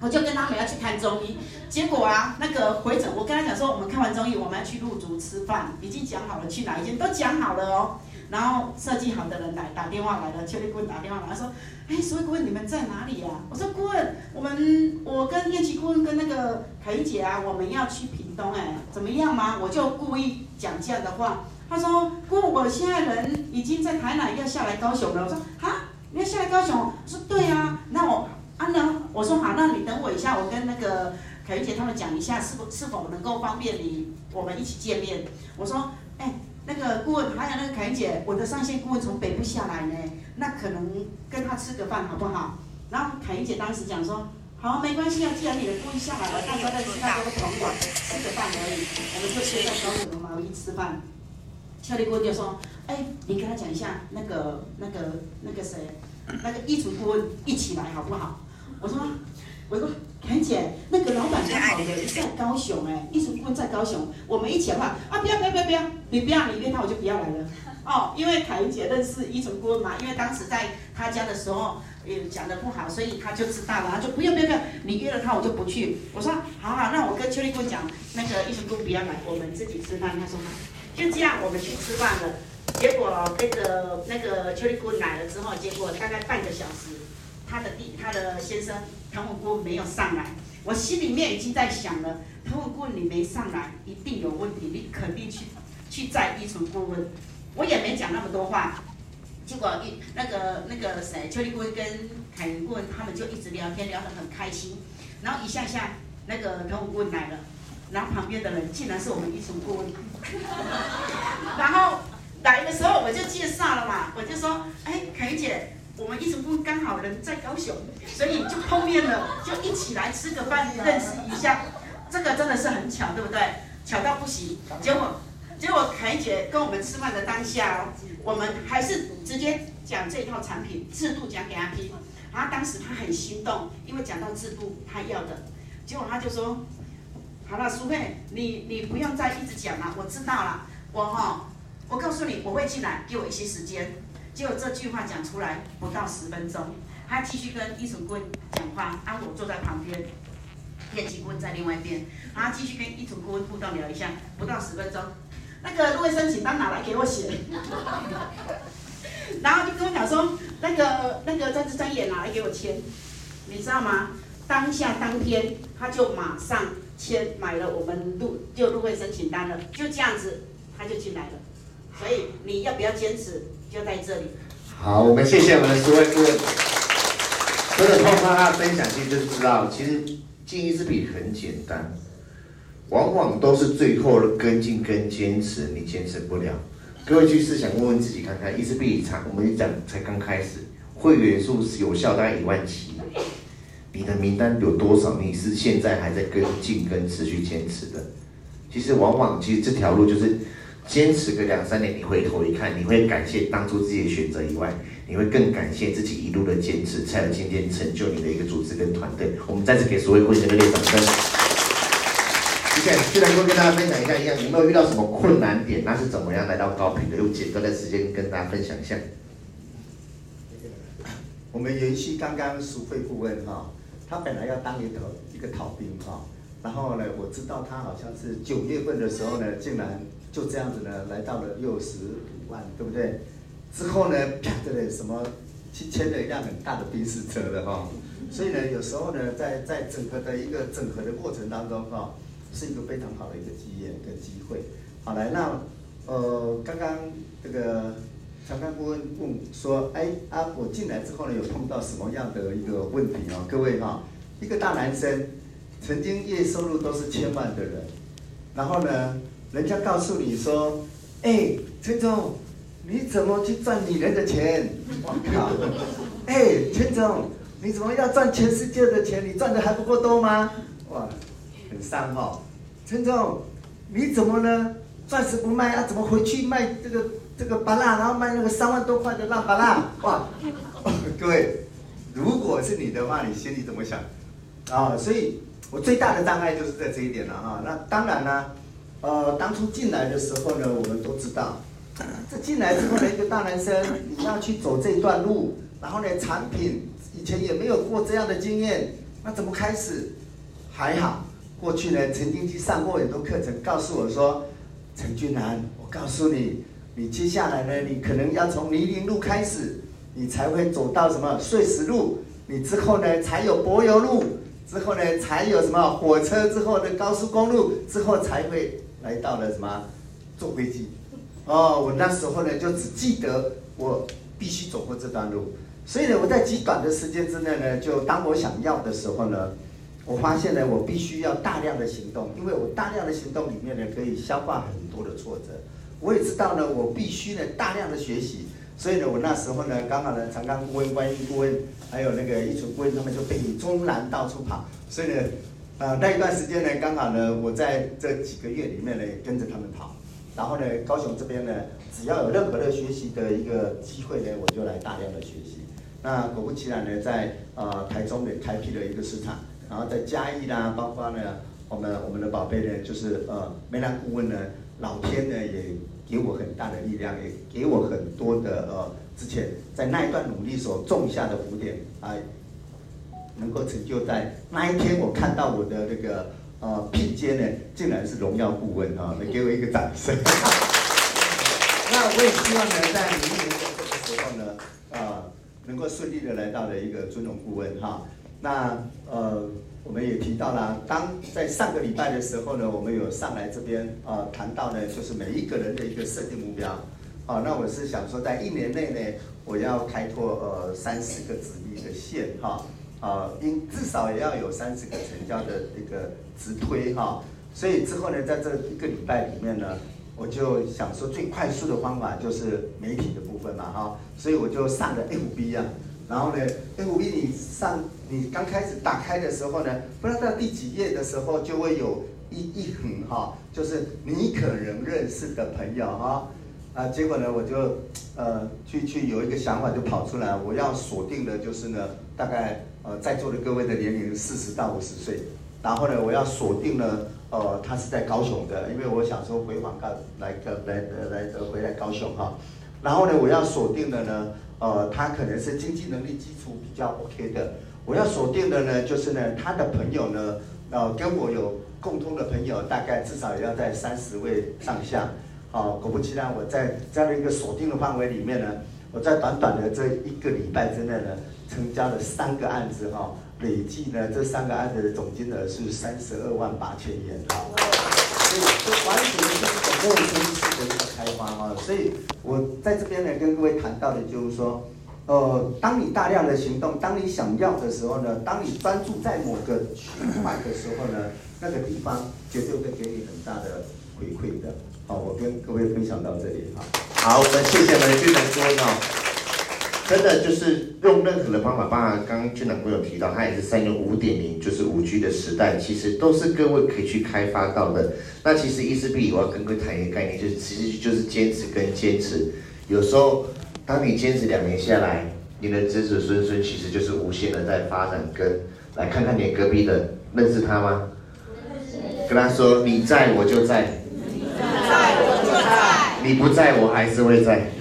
S3: 我就跟他们要去看中医，结果啊，那个回诊，我跟他讲说，我们看完中医，我们要去入足吃饭，已经讲好了去哪一间，都讲好了哦。然后设计好的人来打电话来了，邱立顾问打电话来，他说：“哎，所以顾问你们在哪里呀、啊？”我说：“顾问，我们我跟燕琪顾问跟那个凯怡姐啊，我们要去屏东，哎，怎么样吗？”我就故意讲这样的话。他说：“顾问，我现在人已经在台南，要下来高雄了。”我说：“哈，你要下来高雄？”我说：“对啊。”那我啊，那我说好，那你等我一下，我跟那个凯怡姐他们讲一下，是否是否能够方便你，我们一起见面。我说：“哎。”那个顾问还有那个凯英姐，我的上线顾问从北部下来呢，那可能跟他吃个饭好不好？然后凯英姐当时讲说，好，没关系啊，既然你的顾问下来了，大家在其他都甭管，吃个饭而已，我们就先在高雄的毛衣吃饭。邱立顾问就说，哎，你跟他讲一下，那个那个那个谁，那个医术顾问一起来好不好？我说，我说。凯姐，那个老板刚好也在高雄哎，艺术顾问在高雄，我们一起的话啊，不要不要不要不要，你不要你约他，我就不要来了。哦，因为凯姐认识艺术顾问嘛，因为当时在他家的时候也讲的不好，所以他就知道了，他就不要不要不要，你约了他我就不去。我说好好，那我跟邱丽坤讲，那个艺术顾问不要来，我们自己吃饭。他说好，就这样我们去吃饭了。结果那个那个邱丽坤来了之后，结果大概半个小时。他的弟，他的先生腾文顾问没有上来，我心里面已经在想了，腾文顾问你没上来，一定有问题，你肯定去去载依纯顾问，我也没讲那么多话，结果一那个那个谁，邱立顾问跟凯云顾问他们就一直聊天，聊得很开心，然后一下下那个腾文顾问来了，然后旁边的人竟然是我们依纯顾问，然后。来的时候我就介绍了嘛，我就说，哎，凯姐，我们一成顾问刚好人在高雄，所以就碰面了，就一起来吃个饭，认识一下。这个真的是很巧，对不对？巧到不行。结果，结果凯姐跟我们吃饭的当下哦，我们还是直接讲这套产品制度讲给他听。然后当时他很心动，因为讲到制度他要的，结果他就说：“好了，淑慧，你你不用再一直讲了，我知道了。我哈，我告诉你，我会进来，给我一些时间。”结果这句话讲出来不到十分钟，他继续跟易存坤讲话，啊我坐在旁边，业绩顾问在另外一边，然后继续跟易存坤互动聊一下，不到十分钟，那个入会申请单拿来给我写。然后就跟我讲说，那个那个在这张也拿来给我签，你知道吗？当下当天他就马上签买了我们入就入会申请单了，就这样子他就进来了。所以你要不要坚持，就在这里。
S1: 好，我们谢谢我们的十位顾问，真的通过他的分享，其实就知道，其实进意式笔很简单，往往都是最后的跟进跟坚持，你坚持不了。各位去试想问问自己看看，意式笔厂，我们一讲才刚开始，会员数是有效大概一万七，你的名单有多少？你是现在还在跟进跟持续坚持的？其实往往其实这条路就是坚持个两三年，你回头一看，你会感谢当初自己的选择以外，你会更感谢自己一路的坚持，才有今天成就你的一个组织跟团队。我们再次给所有会员热烈掌声。现在就能够跟大家分享一下一样，你有没有遇到什么困难点？那是怎么样来到高屏的？用简单的时间跟大家分享一下。
S4: 我们延续刚刚淑慧顾问哈，他本来要当一个一个逃兵哈，然后呢，我知道他好像是九月份的时候呢，竟然就这样子呢来到了六十五万，对不对？之后呢，啪 的什么去签了一辆很大的宾士车了哈，所以呢，有时候呢，在在整个的一个整合的过程当中哈。是一个非常好的一个经验跟机会。好来，那呃，刚刚这个长刚顾问问说，哎啊，我进来之后呢，有碰到什么样的一个问题啊？各位哈、一个大男生，曾经月收入都是千万的人，然后呢，人家告诉你说，哎，陈总，你怎么去赚女人的钱？我靠！哎，陈总，你怎么要赚全世界的钱？你赚的还不够多吗？哇！很伤哈，陈总，你怎么呢？钻石不卖啊？怎么回去卖这个这个芭乐，然后卖那个三万多块的烂芭乐？哇！各位，如果是你的话，你心里怎么想？啊，所以我最大的障碍就是在这一点了哈。那当然呢，呃，当初进来的时候呢，我们都知道，这进来之后呢一个大男生，你要去走这段路，然后呢，产品以前也没有过这样的经验，那怎么开始？还好。过去呢，曾经去上过很多课程，告诉我说，陈俊南，我告诉你，你接下来呢，你可能要从泥泞路开始，你才会走到什么碎石路，你之后呢才有柏油路，之后呢才有什么火车之后的高速公路，之后才会来到了什么坐飞机。哦，我那时候呢就只记得我必须走过这段路，所以呢，我在极短的时间之内呢，就当我想要的时候呢。我发现呢，我必须要大量的行动，因为我大量的行动里面呢，可以消化很多的挫折。我也知道呢，我必须呢大量的学习，所以呢，我那时候呢，刚好呢，长刚顾问、观音顾问，还有那个一存顾问，他们就北中南到处跑，所以呢，呃，那一段时间呢，刚好呢，我在这几个月里面呢，跟着他们跑，然后呢，高雄这边呢，只要有任何的学习的一个机会呢，我就来大量的学习。那果不其然呢，在呃台中也开辟了一个市场。然后在嘉义啦，包括呢，我们我们的宝贝呢，就是呃，梅兰顾问呢，老天呢也给我很大的力量，也给我很多的呃，之前在那一段努力所种下的福点，啊，能够成就在那一天，我看到我的那个呃聘阶呢，竟然是荣耀顾问啊，来给我一个掌声。那我也希望呢，在明年的这个时候呢，呃，能够顺利的来到了一个尊荣顾问哈。那呃，我们也提到了，当在上个礼拜的时候呢，我们有上来这边、呃，谈到呢，就是每一个人的一个设定目标。好、那我是想说，在一年内呢，我要开拓呃三十个子弟的线哈，啊，应、至少也要有三十个成交的一个直推哈、所以之后呢，在这一个礼拜里面呢，我就想说最快速的方法就是媒体的部分嘛，哈，所以我就上了 FB 啊，然后呢，FB 你上你刚开始打开的时候呢，不知道到第几页的时候就会有一一横哈，就是你可能认识的朋友哈，啊，结果呢我就呃去去有一个想法就跑出来，我要锁定的就是呢大概呃在座的各位的年龄四十到五十岁，然后呢我要锁定呢。呃，他是在高雄的，因为我想说回广告来个来来来回来高雄哈，然后呢，我要锁定的呢，呃，他可能是经济能力基础比较 OK 的，我要锁定的呢，就是呢，他的朋友呢，呃，跟我有共通的朋友，大概至少也要在三十位上下，好，果不其然，我在这样的一个锁定的范围里面呢，我在短短的这一个礼拜之内呢，成交了三个案子哈。累计呢，这三个案子的总金额是三十二万八千元哈，所以这完全是一个陌生式的一个开发哈。所以我在这边呢，跟各位谈到的就是说，呃，当你大量的行动，当你想要的时候呢，当你专注在某个区块的时候呢，那个地方绝对会给你很大的回馈的。好，我跟各位分享到这里哈。
S1: 好，我们谢谢我们的俊南哥呢。真的就是用任何的方法，包括刚刚俊南哥有提到，他也是善用五点零，就是五 G 的时代，其实都是各位可以去开发到的。那其实伊思碧，我要跟各位谈一个概念，就是其实就是坚持跟坚持。有时候，当你坚持两年下来，你的子子孙孙其实就是无限的在发展。跟来看看你隔壁的，认识他吗？跟他说，你在我就在，你不在我还是会在。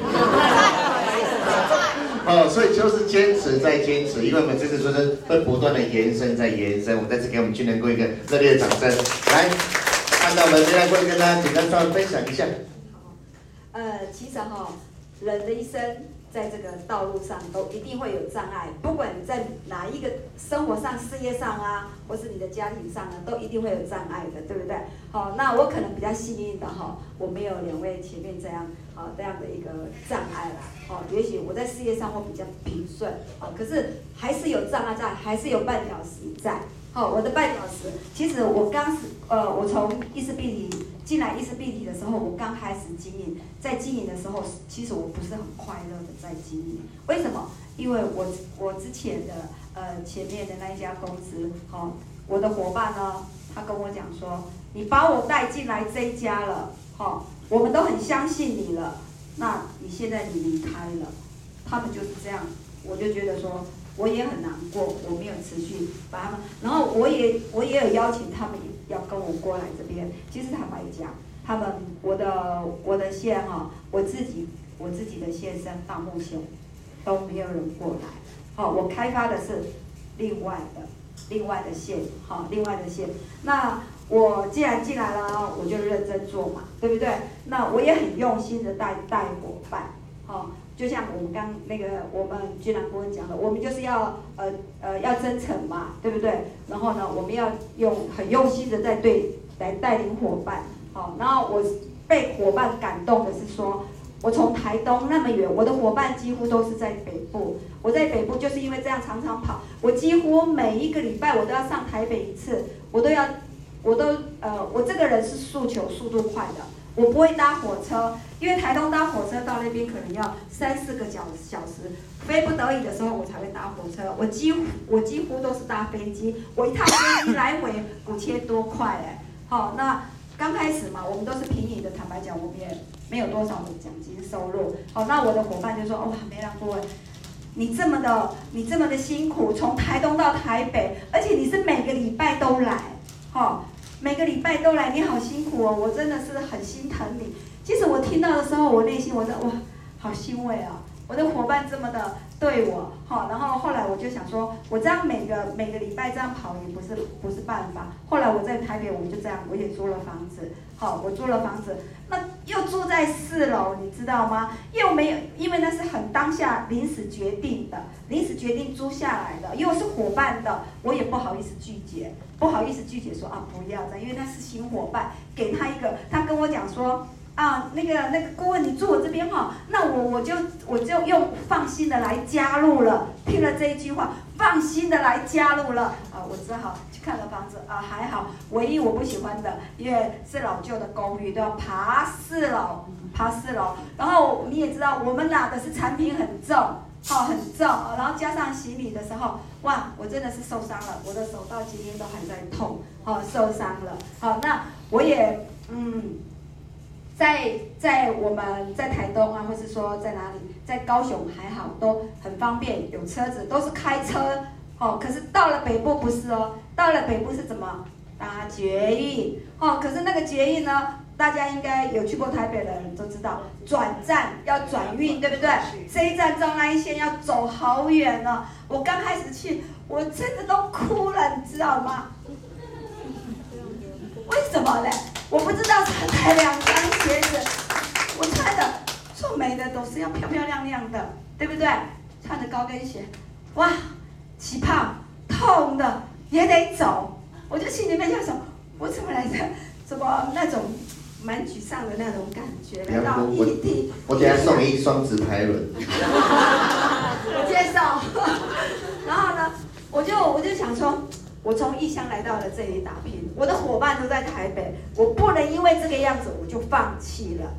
S1: 哦，所以就是坚持再坚持，因为我们这次就是会不断的延伸再延伸。我们再次给我们军人哥一个热烈的掌声。来，看到我们俊南哥跟大家简单稍微分享一下。
S5: 好，呃，其实哈、哦，人的一生在这个道路上都一定会有障碍，不管你在哪一个生活上、事业上啊，或是你的家庭上呢，都一定会有障碍的，对不对？好，那我可能比较幸运的哈，我没有两位前面这样啊这样的一个障碍啦。哦，也许我在事业上会比较平顺，哦，可是还是有障碍在，还是有绊脚石在。哦，我的绊脚石，其实我刚是呃，我从伊思碧媞进来伊思碧媞的时候，我刚开始经营，在经营的时候，其实我不是很快乐的在经营。为什么？因为我我之前的呃前面的那一家公司，哦，我的伙伴呢，他跟我讲说，你把我带进来这一家了，哦，我们都很相信你了。那你现在你离开了，他们就是这样，我就觉得说我也很难过，我没有持续把他们，然后我也我也有邀请他们要跟我过来这边。其实坦白讲，他们我的我的线哈，我自己我自己的线生到目前都没有人过来。好，我开发的是另外的另外的线，好，另外的线。那。我既然进来了，我就认真做嘛，对不对？那我也很用心的带带伙伴，好，就像我们刚那个我们俊南顾问讲的，我们就是要呃呃要真诚嘛，对不对？然后呢，我们要用很用心的在对来带领伙伴，好，然后我被伙伴感动的是说，我从台东那么远，我的伙伴几乎都是在北部，我在北部就是因为这样常常跑，我几乎每一个礼拜我都要上台北一次，我都要。我都呃，我这个人是诉求速度快的，我不会搭火车，因为台东搭火车到那边可能要三四个小小时，非不得已的时候我才会搭火车。我几乎我几乎都是搭飞机，我一趟飞机来回五千多块哎。好，那刚开始嘛，我们都是平移的，坦白讲，我们也没有多少的奖金收入。好，那我的伙伴就说：哇，梅兰顾问，你这么的你这么的辛苦，从台东到台北，而且你是每个礼拜都来，好。每个礼拜都来，你好辛苦哦，我真的是很心疼你。其实我听到的时候，我内心我的哇，好欣慰啊！我的伙伴这么的对我，好，然后后来我就想说，我这样每个每个礼拜这样跑也不是不是办法。后来我在台北，我们就这样，我也租了房子，好，我租了房子，那又住在四楼，你知道吗？又没有，因为那是很当下临时决定的，临时决定租下来的，又是伙伴的，我也不好意思拒绝。不好意思拒绝说啊，不要的，因为那是新伙伴，给他一个，他跟我讲说啊，那个那个顾问，你住我这边哈，那我我就我就用放心的来加入了。听了这一句话，放心的来加入了啊，我只好去看了房子啊，还好，唯一我不喜欢的，因为是老旧的公寓，都要爬四楼，爬四楼。然后你也知道，我们拿的是产品很重，好很重，然后加上行李的时候，哇，我真的是受伤了，我的手到今天都还在痛，好受伤了。好，那我也嗯。在在我们在台东啊，或是说在哪里，在高雄还好，都很方便，有车子都是开车哦。可是到了北部不是哦，到了北部是怎么搭捷运哦？可是那个捷运呢，大家应该有去过台北的人都知道，转站要转运，对不对？这一站到那一线要走好远呢、哦。我刚开始去，我真的都哭了，你知道吗？为什么呢？我不知道才买两双鞋子，我穿的做美的都是要漂漂亮亮的，对不对？穿着高跟鞋，哇，起泡痛的也得走，我就心里面想说，我怎么来着？怎么那种蛮沮丧的那种感觉？来到异地，
S1: 我等下送你一双直排轮。
S5: 我接受。然后呢，我就我就想说。我从异乡来到了这里打拼，我的伙伴都在台北，我不能因为这个样子我就放弃了，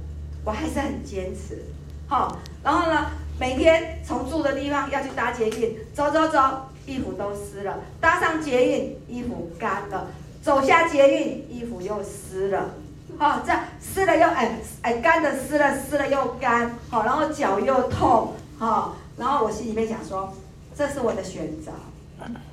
S5: 我还是很坚持。好，然后呢，每天从住的地方要去搭捷运，走走走，衣服都湿了；搭上捷运，衣服干了；走下捷运，衣服又湿了。哈，这样湿了又哎哎干的湿了，湿了又干。好，然后脚又痛。好，然后我心里面想说，这是我的选择。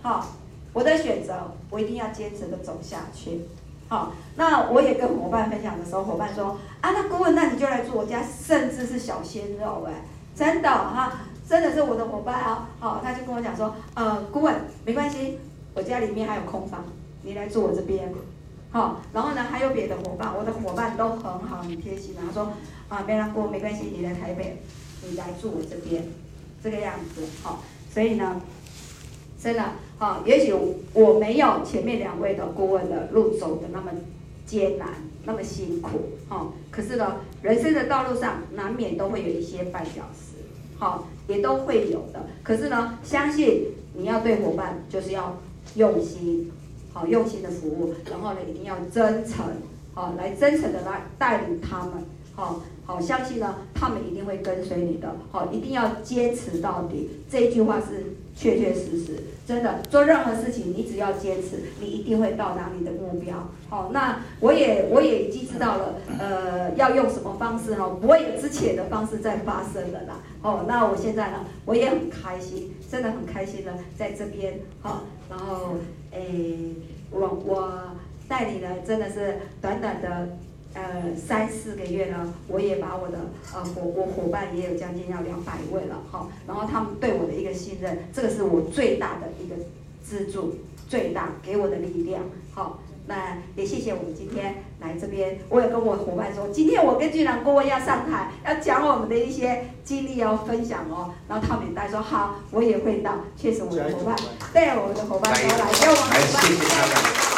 S5: 好。我的选择，我一定要坚持的走下去。好，那我也跟伙伴分享的时候，伙伴说啊，那顾问，那你就来住我家，甚至是小鲜肉哎，真的哈，真的是我的伙伴啊。好，他就跟我讲说，呃，顾问没关系，我家里面还有空房，你来住我这边。好，然后呢，还有别的伙伴，我的伙伴都很好，很贴心。他说啊，没让过没关系，你来台北，你来住我这边，这个样子。好，所以呢。真的，啊，也许我没有前面两位的顾问的路走的那么艰难，那么辛苦，哈。可是呢，人生的道路上难免都会有一些绊脚石，好，也都会有的。可是呢，相信你要对伙伴就是要用心，好，用心的服务，然后呢，一定要真诚，好，来真诚的来带领他们，好，好，相信呢，他们一定会跟随你的，好，一定要坚持到底。这句话是。确确实实，真的做任何事情，你只要坚持，你一定会到达你的目标。好，那我也我也已经知道了，呃，要用什么方式哈，不会有之前的方式再发生了啦。哦，那我现在呢，我也很开心，真的很开心的在这边。好，然后诶，我我带你呢，真的是短短的。呃，三四个月呢，我也把我的呃伙我伙伴也有将近要两百位了哈，然后他们对我的一个信任，这个是我最大的一个支柱，最大给我的力量。好，那也谢谢我们今天来这边，我也跟我伙伴说，今天我跟俊朗顾问要上台，要讲我们的一些经历要分享哦，然后他们也带说好，我也会到，确实我的伙伴，对我们的伙伴都来，给我们伙伴。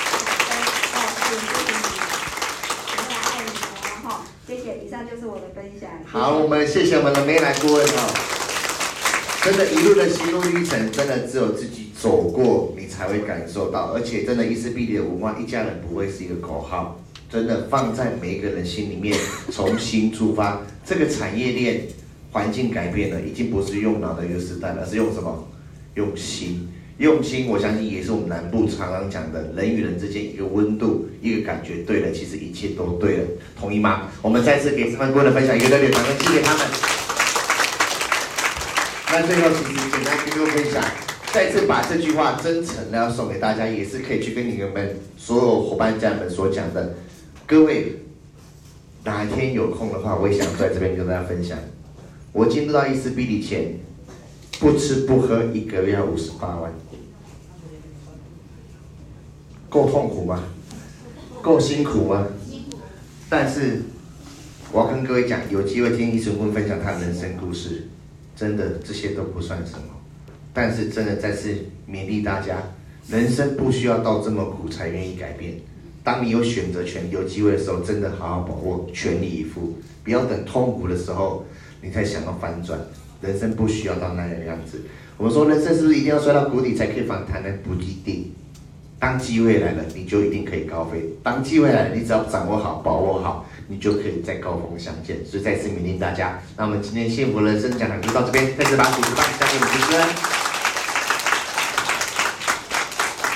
S5: 是我的分享。好，
S1: 我们谢谢我们的梅兰顾问哦。真的，一路的心路历程，真的只有自己走过，你才会感受到。而且，真的，伊丝碧媞的文化，一家人不会是一个口号，真的放在每一个人心里面，重新出发。这个产业链环境改变了，已经不是用脑的一个时代了，而是用什么？用心。用心，我相信也是我们南部常常讲的，人与人之间一个温度，一个感觉对了，其实一切都对了，同意吗？我们再次给三位顾问的分享一个热烈掌声，谢谢他们。那最后，其实简单跟各位分享，再次把这句话真诚的要送给大家，也是可以去跟你们所有伙伴家人们所讲的。各位，哪一天有空的话，我也想在这边跟大家分享。我进入到伊丝碧媞前，不吃不喝一个月要五十八万。够痛苦吗？够辛苦吗？但是我要跟各位讲，有机会听伊丝顾问分享他的人生故事，真的这些都不算什么。但是真的再次勉励大家，人生不需要到这么苦才愿意改变。当你有选择权、有机会的时候，真的好好把握，全力以赴，不要等痛苦的时候你才想要翻转。人生不需要到那样的样子。我们说人生是不是一定要摔到谷底才可以反弹呢？不一定。当机会来了，你就一定可以高飞。当机会来了，你只要掌握好、把握好，你就可以在高峰相见。所以再次勉励大家。那我们今天幸福人生讲堂就到这边，再次把主持棒交给主持人。